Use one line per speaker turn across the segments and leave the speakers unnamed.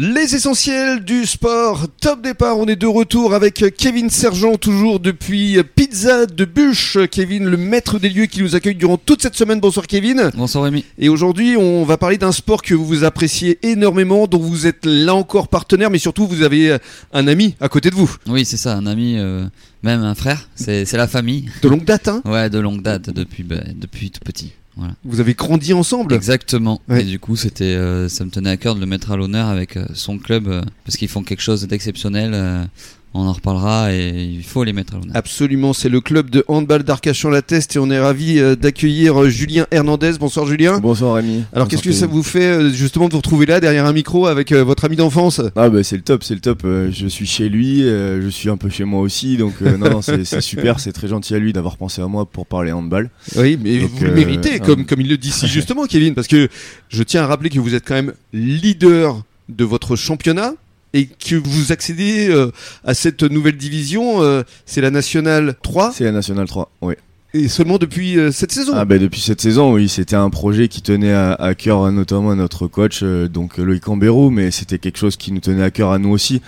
Les essentiels du sport, top départ, on est de retour avec Kevin Sergent, toujours depuis Pizza de Bûche. Kevin, le maître des lieux qui nous accueille durant toute cette semaine. Bonsoir Kevin.
Bonsoir Rémi.
Et aujourd'hui, on va parler d'un sport que vous appréciez énormément, dont vous êtes là encore partenaire, mais surtout vous avez un ami à côté de vous.
Oui, c'est ça, un ami, euh, même un frère, c'est la famille.
De longue date, hein
Ouais, de longue date, depuis, bah, depuis tout petit. Voilà.
Vous avez grandi ensemble
Exactement.
Ouais.
Et du coup, c'était, euh, ça me tenait à cœur de le mettre à l'honneur avec euh, son club euh, parce qu'ils font quelque chose d'exceptionnel. On en reparlera et il faut les mettre à l'honneur.
Absolument, c'est le club de handball d'Arcachon-la-Teste et on est ravi euh, d'accueillir euh, Julien Hernandez. Bonsoir Julien.
Bonsoir Rémi.
Alors qu'est-ce que ça vous fait euh, justement de vous retrouver là derrière un micro avec votre ami d'enfance?
Ah bah c'est le top, c'est le top. Je suis chez lui, je suis un peu chez moi aussi, donc euh, non, c'est super, c'est très gentil à lui d'avoir pensé à moi pour parler handball.
Oui, mais
Donc,
vous le méritez,
euh,
comme, comme il le dit si justement, Kevin, parce que je tiens à rappeler que vous êtes quand même leader de votre championnat et que vous accédez euh, à cette nouvelle division, euh, c'est la Nationale 3,
C'est la Nationale 3, oui.
et seulement depuis euh, cette saison.
Ah bah depuis cette saison, oui, c'était un projet qui tenait à, à cœur euh, notamment à notre coach, donc Loïc Cambérou, mais c'était quelque chose qui nous tenait à cœur à nous aussi.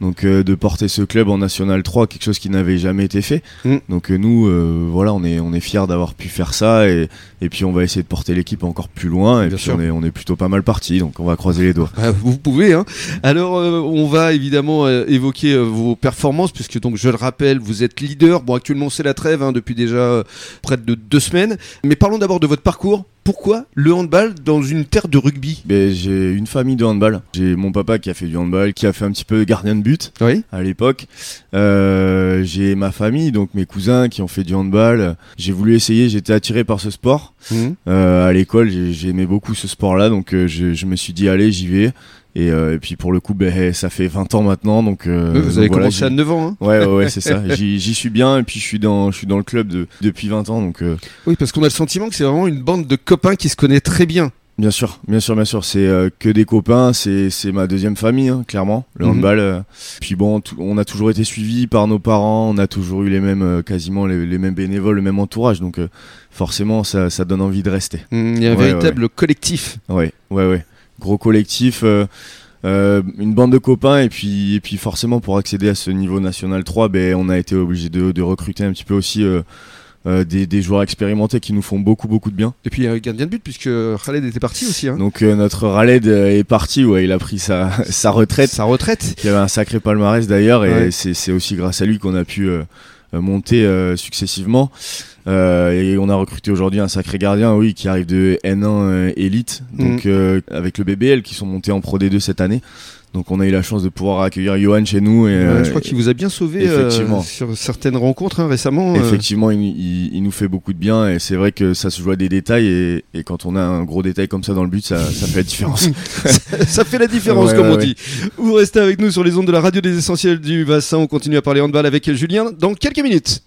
Donc euh, de porter ce club en National 3, quelque chose qui n'avait jamais été fait.
Mm.
Donc euh, nous, euh, voilà, on est on est fiers d'avoir pu faire ça et, et puis on va essayer de porter l'équipe encore plus loin et
Bien
puis
sûr.
on est on est plutôt pas mal parti, donc on va croiser les doigts.
Ah, vous pouvez. Hein. Alors, euh, on va évidemment euh, évoquer vos performances, puisque donc je le rappelle, vous êtes leader. Bon, actuellement c'est la trêve hein, depuis déjà euh, près de deux semaines. Mais parlons d'abord de votre parcours. Pourquoi le handball dans une terre de rugby?
Ben, j'ai une famille de handball. J'ai mon papa qui a fait du handball, qui a fait un petit peu de gardien de but
Oui.
à l'époque. Euh, j'ai ma famille, donc mes cousins qui ont fait du handball. J'ai voulu essayer, j'étais attiré par ce sport. Euh, à l'école, j'ai- j'aimais beaucoup ce sport-là, donc euh, je, je me suis dit allez, j'y vais. Et, euh, et puis pour le coup, ben, ça fait 20 ans maintenant, donc. euh,
vous
donc
avez
voilà,
commencé à
j'y-
9 ans. Hein.
Ouais, ouais, ouais, c'est ça. J'y suis bien, et puis je suis dans, je suis dans le club de, depuis 20 ans, donc. euh,
Oui, parce qu'on a le sentiment que c'est vraiment une bande de copains qui se connaît très bien.
Bien sûr, bien sûr, bien sûr. C'est que des copains, c'est ma deuxième famille, hein, clairement, le
Mhm.
handball. Puis bon, on a toujours été suivis par nos parents, on a toujours eu les mêmes, quasiment les, les mêmes bénévoles, le même entourage. Donc forcément, ça, ça donne envie de rester.
Mm, Il y a un
Ouais,
véritable collectif.
Ouais, ouais, ouais. Gros collectif, euh, euh, une bande de copains, et puis, et puis forcément, pour accéder à ce niveau national 3, ben, on a été obligé de, de recruter un petit peu aussi euh, euh, des, des joueurs expérimentés qui nous font beaucoup, beaucoup de bien.
Et puis il y a un gardien de but, puisque Khaled était parti aussi. Hein.
Donc notre Raled euh, est parti, ouais, il a pris sa, sa retraite.
Sa retraite.
qui avait un sacré palmarès d'ailleurs et
Ouais.
c'est aussi grâce à lui qu'on a pu monter successivement et on a recruté aujourd'hui un sacré gardien oui qui arrive de N1 euh, Elite donc euh, avec le BBL qui sont montés en Pro D2 cette année donc on a eu la chance de pouvoir accueillir Johan chez nous et
Ouais,
euh,
je crois qu'il vous a bien sauvé euh, sur certaines rencontres hein, récemment. euh.
Effectivement, il, il- il nous fait beaucoup de bien et c'est vrai que ça se joue à des détails et, et quand on a un gros détail comme ça dans le but, ça, ça fait la différence.
ça fait la différence,
Ouais,
comme
ouais,
on dit. Vous restez avec nous sur les ondes de la radio des essentiels du bassin. On continue à parler handball avec Julien dans quelques minutes.